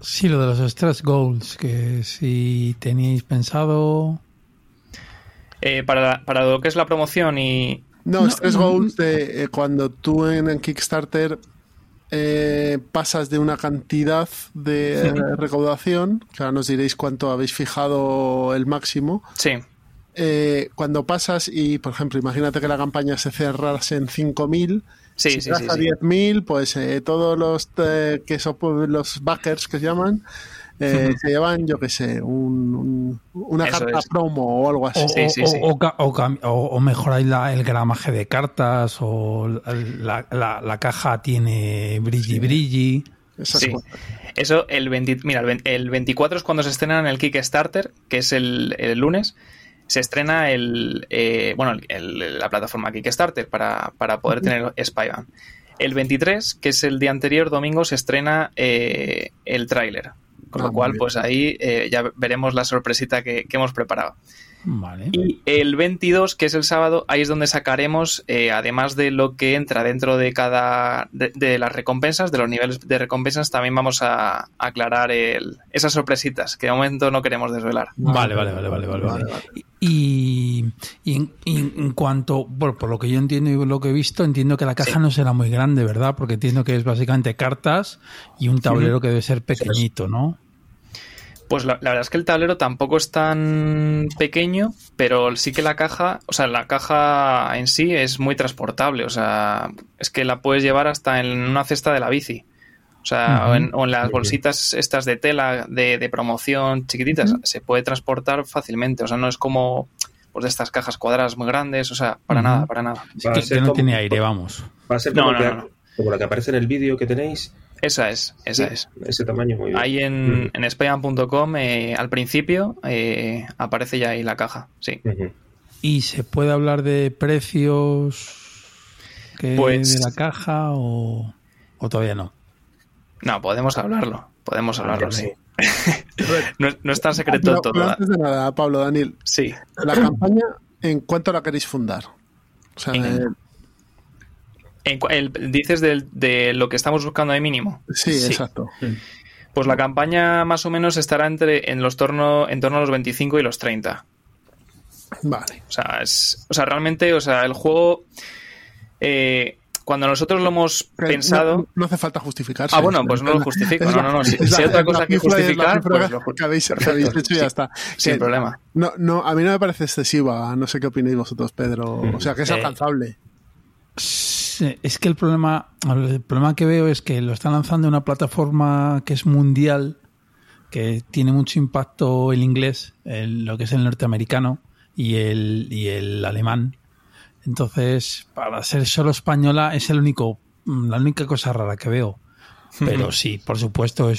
Sí, lo de los stress goals, que si teníais pensado... Eh, para, para, lo que es la promoción y... No, stress goals de eh, cuando tú en, Kickstarter eh, pasas de una cantidad de recaudación, que ahora nos diréis cuánto habéis fijado el máximo. Sí. cuando pasas y, por ejemplo, imagínate que la campaña se cerrase en 5.000 Sí, si sí, sí, 10.000, pues eh, todos los eh, que son los backers que se llaman eh, se llevan, yo qué sé, un, una carta promo o algo así. O, o, mejoráis el gramaje de cartas o la, la, caja tiene brilli brilli. Sí. Eso, el mira, el, 24 es cuando se estrena en el Kickstarter, que es el, el lunes se estrena el, eh, bueno, la plataforma Kickstarter para, para poder tener Spyvan. El 23, que es el día anterior, domingo, se estrena eh, el tráiler. Con lo ah, cual, pues ahí eh, ya veremos la sorpresita que, hemos preparado. Y el 22, que es el sábado, ahí es donde sacaremos, eh, además de lo que entra dentro de cada de, las recompensas, de los niveles de recompensas, también vamos a, aclarar el, esas sorpresitas que de momento no queremos desvelar. Vale, vale, vale, vale, vale. Y, en, cuanto, bueno, por lo que yo entiendo y lo que he visto, entiendo que la caja no será muy grande, ¿verdad? Porque entiendo que es básicamente cartas y un tablero que debe ser pequeñito, ¿no? Pues la, verdad es que el tablero tampoco es tan pequeño, pero sí que la caja, o sea, la caja en sí es muy transportable, o sea, es que la puedes llevar hasta en una cesta de la bici. O sea, o, en, las bolsitas estas de tela de, promoción chiquititas, se puede transportar fácilmente. O sea, no es como pues de estas cajas cuadradas muy grandes, o sea, para nada, para nada. que, no tiene aire, vamos. Va a ser como, como la que aparece en el vídeo que tenéis, esa es, esa es. Ese tamaño muy bien. Ahí en, mm. eh, al principio eh, aparece ya ahí la caja, sí. ¿Y se puede hablar de precios pues, de la caja o, todavía no? No, podemos hablarlo, podemos hablarlo, sí. no, no, es tan secreto todo. antes de nada, Pablo, Daniel. Sí. La campaña, ¿en cuánto la queréis fundar? O sea, dices de lo que estamos buscando de mínimo. Sí, exacto. Pues la campaña más o menos estará entre en los torno, en torno a los 25 y los 30. Vale. O sea, es, o sea realmente, o sea, el juego. Eh, cuando nosotros lo hemos pensado. No, hace falta justificarse. Ah, bueno, pues no lo justifico. no, no, no. Si, hay otra cosa que justificar, pues lo que habéis, hecho ya está. Sin problema. No, no, a mí no me parece excesiva. No sé qué opináis vosotros, Pedro. O sea, que es eh, es que el problema, el problema que veo es que lo están lanzando en una plataforma que es mundial, que tiene mucho impacto el inglés, lo que es el norteamericano y el, y el alemán. Entonces, para ser solo española es el único, la única cosa rara que veo. Pero sí, por supuesto,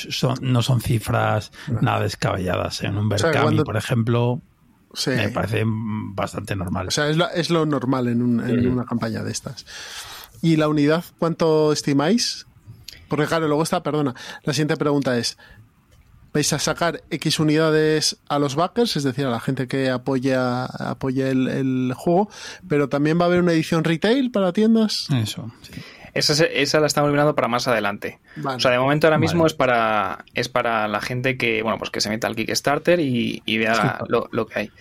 no son cifras nada descabelladas. En un Berkami, por ejemplo, me parece bastante normal. O sea, es lo, normal en, una campaña de estas. ¿Y la unidad cuánto estimáis? Porque claro, luego está, perdona, la siguiente pregunta es, ¿vais a sacar X unidades a los backers, es decir, a la gente que apoya, apoya el, juego, pero también va a haber una edición retail para tiendas? Eso, sí. Esa, esa, la estamos mirando para más adelante. O sea, de momento ahora mismo es para es para la gente que, bueno, pues que se meta al Kickstarter y, vea lo, lo, que hay.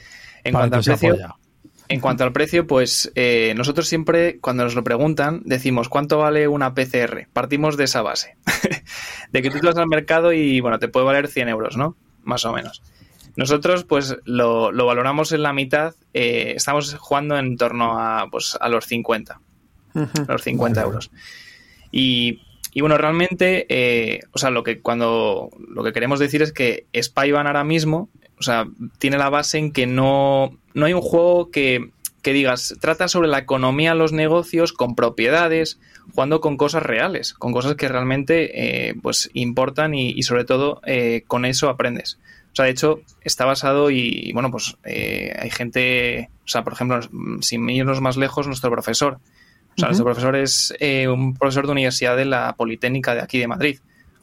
En cuanto al precio, en cuanto al precio, pues eh, nosotros siempre, cuando nos lo preguntan, decimos cuánto vale una PCR. Partimos de esa base. de que tú te vas al mercado y, bueno, te puede valer 100 euros, ¿no? Más o menos. Nosotros, pues, lo, lo valoramos en la mitad. Eh, estamos jugando en torno a, pues, a los 50. A los 50 euros. Y, y, bueno, realmente, eh, o sea, lo que cuando lo que queremos decir es que Spyvan ahora mismo, o sea, tiene la base en que no, no hay un juego que, que digas, trata sobre la economía, los negocios, con propiedades, jugando con cosas reales, con cosas que realmente eh, pues importan y, sobre todo eh, con eso aprendes. O sea, de hecho, está basado y, bueno, pues eh, hay gente, o sea, por ejemplo, sin irnos más lejos, nuestro profesor. O sea, nuestro profesor es un profesor de universidad de la Politécnica de aquí de Madrid.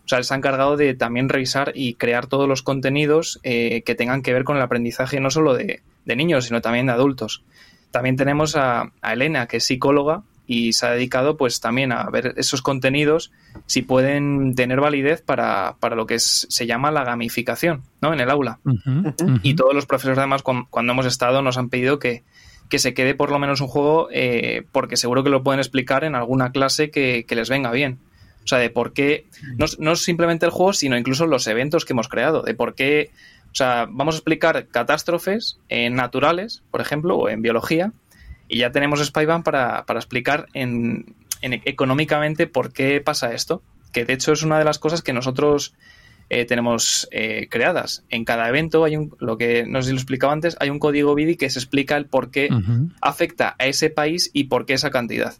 O sea, él se ha encargado de también revisar y crear todos los contenidos que tengan que ver con el aprendizaje no solo de, de niños, sino también de adultos. También tenemos a, Elena, que es psicóloga y se ha dedicado pues también a ver esos contenidos si pueden tener validez para, lo que se llama la gamificación ¿no? en el aula. Y todos los profesores además cuando, hemos estado nos han pedido que, que se quede por lo menos un juego eh, porque seguro que lo pueden explicar en alguna clase que, les venga bien. O sea, de por qué, no, no simplemente el juego, sino incluso los eventos que hemos creado, de por qué o sea, vamos a explicar catástrofes naturales, por ejemplo, o en biología, y ya tenemos Spyban para, para explicar en, económicamente por qué pasa esto, que de hecho es una de las cosas que nosotros eh, tenemos eh, creadas. En cada evento hay un, lo que no sé si lo explicaba antes, hay un código BIDI que se explica el por qué afecta a ese país y por qué esa cantidad.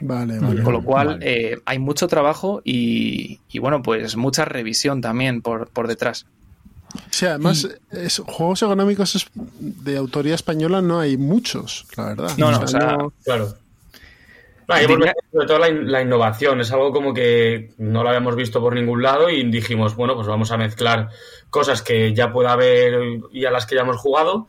Vale, vale. Con lo cual eh, hay mucho trabajo y, y, bueno, pues mucha revisión también por, por detrás. Sí, además, juegos económicos de autoría española no hay muchos, la verdad. No, no, o sea, claro. sobre todo la, innovación, es algo como que no lo habíamos visto por ningún lado y dijimos, bueno, pues vamos a mezclar cosas que ya pueda haber y a las que ya hemos jugado,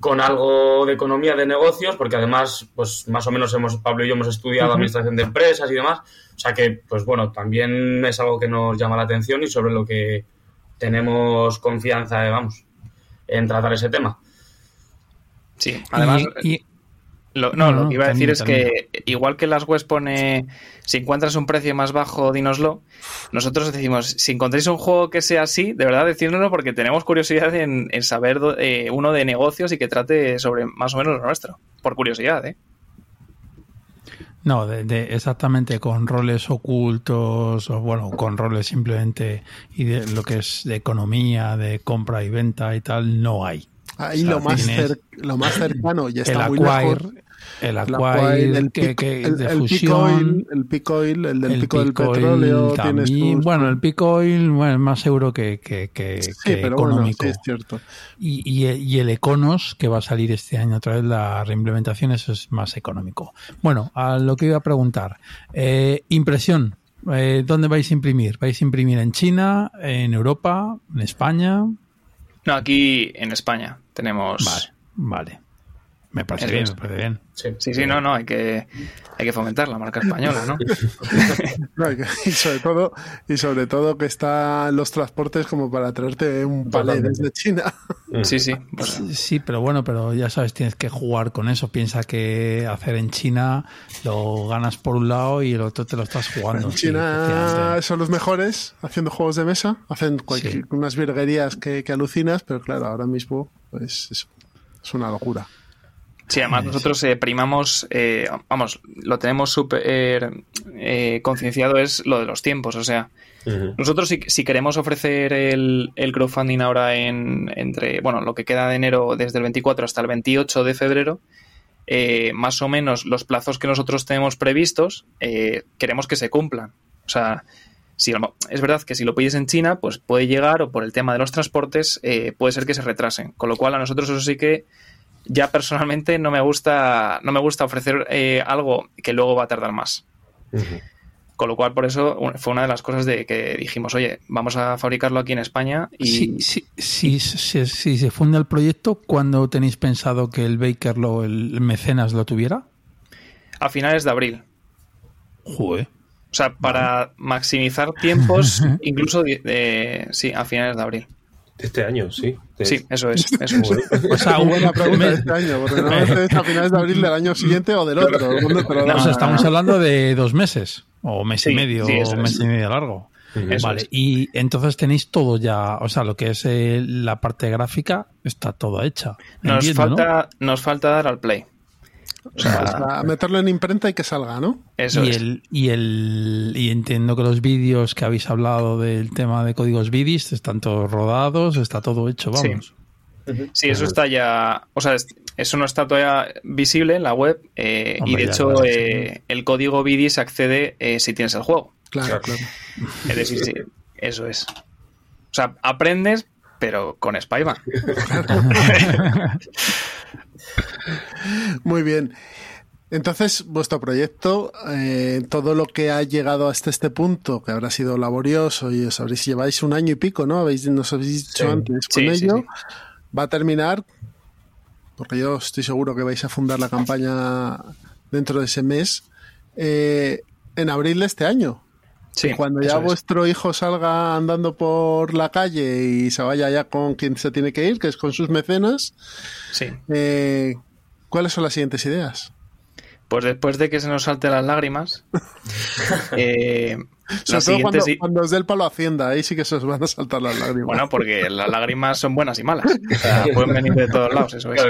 con algo de economía de negocios, porque además, pues más o menos hemos, Pablo y yo hemos estudiado administración de empresas y demás. O sea que, pues bueno, también es algo que nos llama la atención y sobre lo que tenemos confianza, eh, vamos, en tratar ese tema. Sí, además, no, lo que iba a decir es que igual que las webs pone si encuentras un precio más bajo, dínoslo. Nosotros decimos, si encontráis un juego que sea así, de verdad decírnoslo porque tenemos curiosidad en, saber eh, uno de negocios y que trate sobre más o menos lo nuestro. Por curiosidad, ¿eh? No, de, exactamente con roles ocultos o bueno, con roles simplemente y de lo que es de economía, de compra y venta y tal, no hay. Ahí lo, más lo más cercano y está el muy lejos el Aquaid, el, que, de fusión. el Picoil, el del pico del petróleo. También, bueno, el Picoil bueno, es más seguro que, que, económico. es cierto. Y, y, el Econos, que va a salir este año otra vez la reimplementación, eso es más económico. Bueno, a lo que iba a preguntar. Eh, impresión. Eh, ¿Dónde vais a imprimir? ¿Vais a imprimir en China, en Europa, en España? No, aquí en España tenemos. Vale, vale. Me parece bien, me parece bien. Sí, sí, no, no, hay que, hay que fomentar la marca española, ¿no? y sobre todo, y sobre todo que están los transportes como para traerte un palé desde China. Sí, sí. Sí, pero bueno, pero ya sabes, tienes que jugar con eso. Piensa que hacer en China lo ganas por un lado y el otro te lo estás jugando. En China son los mejores haciendo juegos de mesa, hacen unas virguerías que, que alucinas, pero claro, ahora mismo pues eso, es una locura. Sí, además nosotros eh, primamos, eh, vamos, lo tenemos súper eh, concienciado es lo de los tiempos, o sea, nosotros si, queremos ofrecer el, crowdfunding ahora en entre, bueno, lo que queda de enero desde el 24 hasta el 28 de febrero, más o menos los plazos que nosotros tenemos previstos, queremos que se cumplan. O sea, si, es verdad que si lo pides en China, pues puede llegar o por el tema de los transportes puede ser que se retrasen. Con lo cual a nosotros eso sí que ya personalmente no me gusta, no me gusta ofrecer eh, algo que luego va a tardar más. Con lo cual, por eso fue una de las cosas de que dijimos, oye, vamos a fabricarlo aquí en España y... Si, si, si, se funda el proyecto, ¿cuándo tenéis pensado que el Baker, lo, el mecenas, lo tuviera? A finales de abril. Joder. O sea, para maximizar tiempos, incluso sí, a finales de abril este año, sí. Sí, eso es. Eso es. O sea, buena pregunta de este año, porque normalmente es a finales de abril del año siguiente o del otro. No, estamos hablando de dos meses, o mes y medio, o mes y medio largo. Vale, y entonces tenéis todo ya, o sea, lo que es eh, la parte gráfica está toda hecha. Nos, falta, nos falta dar al play. O sea, meterlo en imprenta y que salga, ¿no? Eso y el y el y entiendo que los vídeos que habéis hablado del tema de códigos BIDIS están todos rodados, está todo hecho, vamos. Sí. eso está ya, o sea, eso no está todavía visible en la web eh, y de hecho eh, el código BIDIS accede eh, si tienes el juego. Claro, claro. Es decir, sí, eso es. O sea, aprendes, pero con Spyman. Muy bien. Entonces, vuestro proyecto, eh, todo lo que ha llegado hasta este punto, que habrá sido laborioso y os habréis lleváis un año y pico, ¿no? Habéis, nos habéis dicho antes con ello, va a terminar, porque yo estoy seguro que vais a fundar la campaña dentro de ese mes, eh, en abril de este año. Sí, cuando ya vuestro hijo salga andando por la calle y se vaya ya con quien se tiene que ir, que es con sus mecenas, sí. Eh, ¿cuáles son las siguientes ideas? Pues después de que se nos salten las lágrimas. eh, cuando, cuando, os dé el palo Hacienda, ahí sí que se os van a saltar las lágrimas. Bueno, porque las lágrimas son buenas y malas. O sea, pueden venir de todos lados, eso es.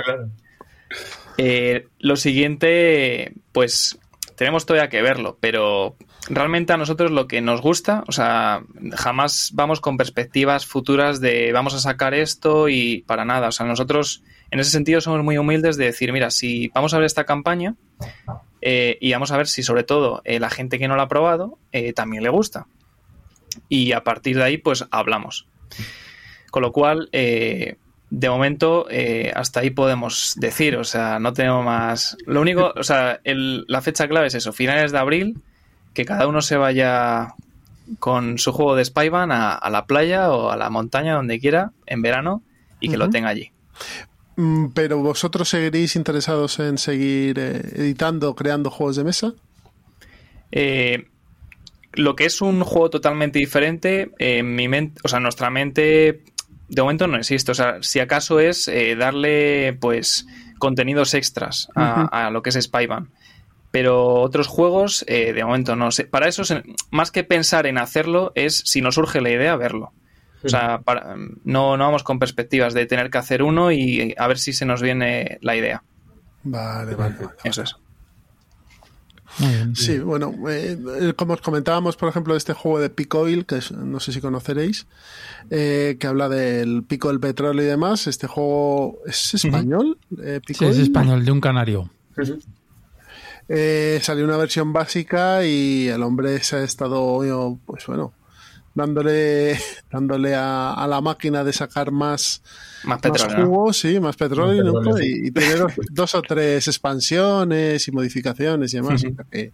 Eh, lo siguiente, pues tenemos todavía que verlo, pero realmente a nosotros lo que nos gusta, o sea, jamás vamos con perspectivas futuras de vamos a sacar esto y para nada. O sea, nosotros en ese sentido somos muy humildes de decir, mira, si vamos a ver esta campaña eh, y vamos a ver si sobre todo eh, la gente que no la ha probado eh, también le gusta. Y a partir de ahí, pues hablamos. Con lo cual, de momento, hasta ahí podemos decir, o sea, no tenemos más. Lo único, o sea, la fecha clave es eso, finales de abril que cada uno se vaya con su juego de Spyban a, a, la playa o a la montaña, donde quiera, en verano, y que lo tenga allí. Mm, pero vosotros seguiréis interesados en seguir eh, editando, creando juegos de mesa? Eh, lo que es un juego totalmente diferente, en mi mente, o sea, nuestra mente de momento no existe. O sea, si acaso es eh, darle, pues, contenidos extras a, lo que es Spyban. Pero otros juegos, eh, de momento no sé. Para eso, más que pensar en hacerlo, es si nos surge la idea, verlo. O sea, no, no vamos con perspectivas de tener que hacer uno y a ver si se nos viene la idea. Vale, vale. Eso es sí, bueno, eh, como os comentábamos, por ejemplo, de este juego de Picoil, que no sé si conoceréis, eh, que habla del pico del petróleo y demás. Este juego es español. Eh, sí, es español, de un canario. Salió una versión básica y el hombre se ha estado, pues bueno, dándole, dándole a, la máquina de sacar más, más petróleo. sí, más petróleo, y, tener dos, o tres expansiones y modificaciones y demás. que,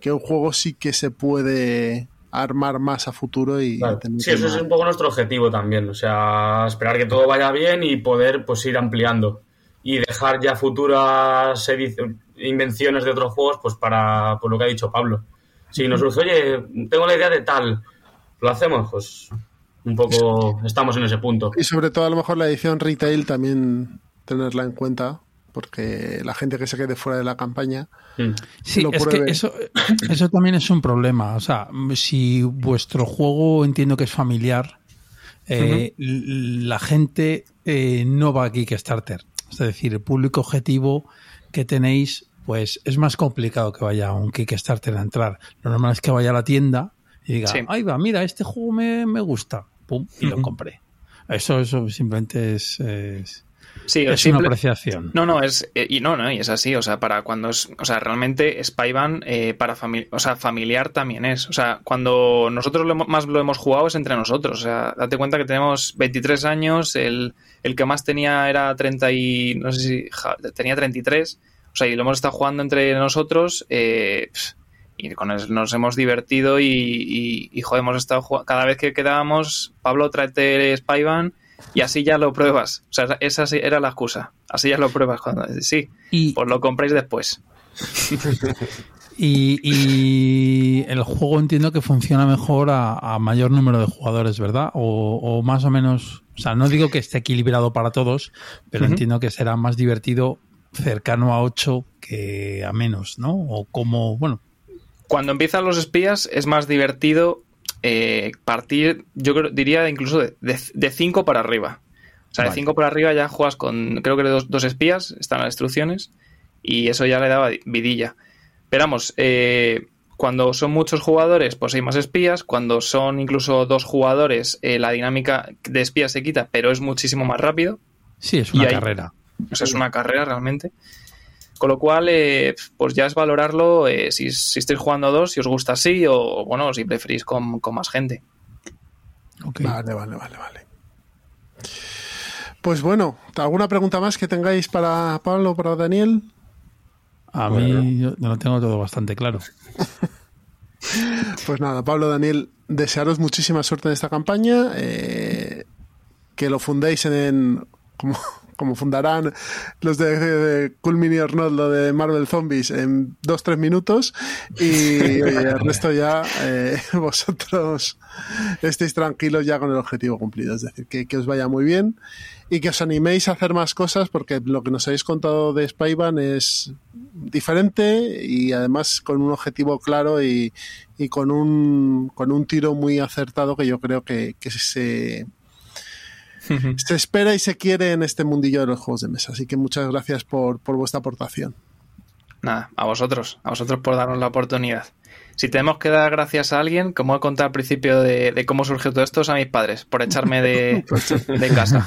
que, un juego sí que se puede armar más a futuro y sí eso es un poco nuestro objetivo también o sea esperar que todo vaya bien y poder pues ir ampliando y dejar ya futuras invenciones de otros juegos pues para por lo que ha dicho Pablo si nos surge oye tengo la idea de tal lo hacemos, pues un poco estamos en ese punto. Y sobre todo a lo mejor la edición retail también tenerla en cuenta, porque la gente que se quede fuera de la campaña. Mm. Sí, es que eso, eso también es un problema. O sea, si vuestro juego entiendo que es familiar, eh, la gente eh, no va a Kickstarter. Es decir, el público objetivo que tenéis, pues es más complicado que vaya a un Kickstarter a entrar. Lo normal es que vaya a la tienda y diga, ahí va, mira, este juego me, me gusta, pum, y lo compré. Eso, eso simplemente es, Sí, es una apreciación. No, no, es eh, y no, no, y es así, o sea, para cuando es, o sea, realmente Spyvan eh, para familia, o sea, familiar también es, o sea, cuando nosotros lo más lo hemos jugado es entre nosotros, o sea, date cuenta que tenemos 23 años, el, el que más tenía era 30 y no sé si tenía 33, o sea, y lo hemos estado jugando entre nosotros, eh, y con eso nos hemos divertido y, y, joder, hemos estado cada vez que quedábamos, Pablo, tráete Spyvan y así ya lo pruebas. O sea, esa era la excusa. Así ya lo pruebas cuando sí, y, pues lo compráis después. y, el juego entiendo que funciona mejor a, mayor número de jugadores, ¿verdad? O, más o menos, o sea, no digo que esté equilibrado para todos, pero entiendo que será más divertido cercano a 8 que a menos, ¿no? O como, bueno, cuando empiezan los espías es más divertido eh, partir, yo diría incluso de 5 para arriba. O sea, de 5 para arriba ya juegas con, creo que dos, dos, espías, están las instrucciones, y eso ya le daba vidilla. Pero vamos, eh, cuando son muchos jugadores, pues hay más espías. Cuando son incluso dos jugadores, eh, la dinámica de espías se quita, pero es muchísimo más rápido. Sí, es una carrera. O sea, es una carrera realmente. Con lo cual, eh, pues ya es valorarlo eh, si, si, estáis jugando dos, si os gusta así o, bueno, si preferís con, más gente. Vale, vale, vale, vale. Pues bueno, ¿alguna pregunta más que tengáis para Pablo o para Daniel? A mí yo lo tengo todo bastante claro. pues nada, Pablo, Daniel, desearos muchísima suerte en esta campaña. Eh, que lo fundéis en, como, como fundarán los de, Cool Mini or Not, lo de Marvel Zombies, en dos, tres minutos. Y el resto ya eh, vosotros estéis tranquilos ya con el objetivo cumplido. Es decir, que, que, os vaya muy bien y que os animéis a hacer más cosas porque lo que nos habéis contado de Spyban es diferente y además con un objetivo claro y, y con, un, con un tiro muy acertado que yo creo que, que se se espera y se quiere en este mundillo de los juegos de mesa. Así que muchas gracias por, vuestra aportación. Nada, a vosotros, a vosotros por darnos la oportunidad. Si tenemos que dar gracias a alguien, como he contado al principio de, cómo surgió todo esto, es a mis padres, por echarme de, casa.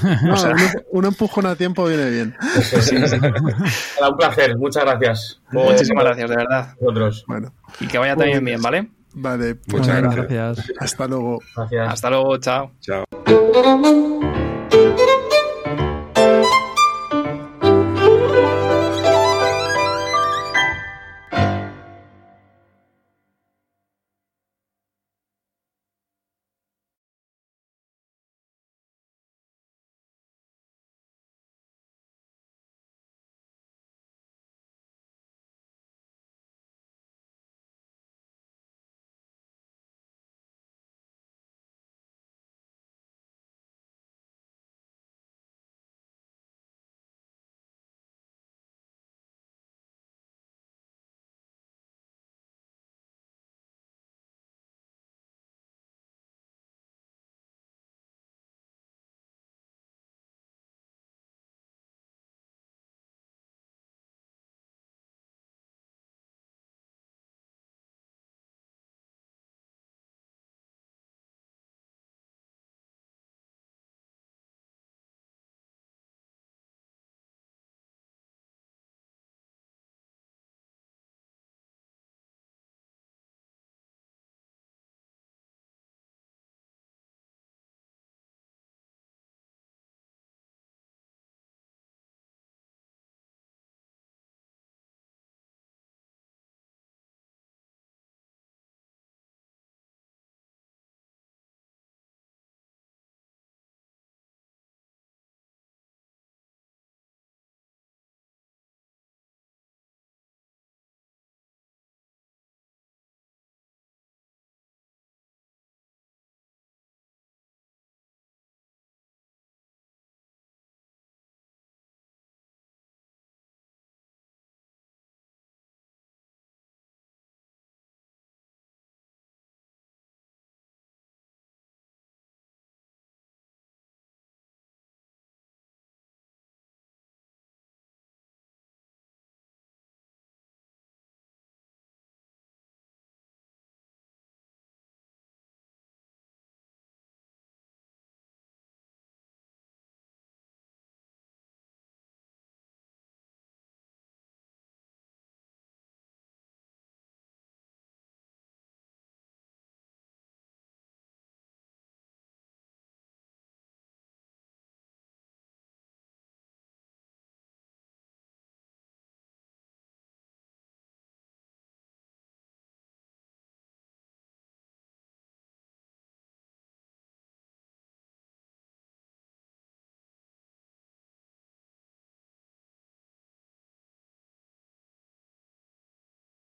un, empujón a tiempo viene bien. un placer, muchas gracias. Muchísimas gracias, de verdad. Vosotros. Bueno. Y que vaya también bien, ¿vale? Vale, muchas gracias. Hasta luego. Hasta luego, chao. Chao.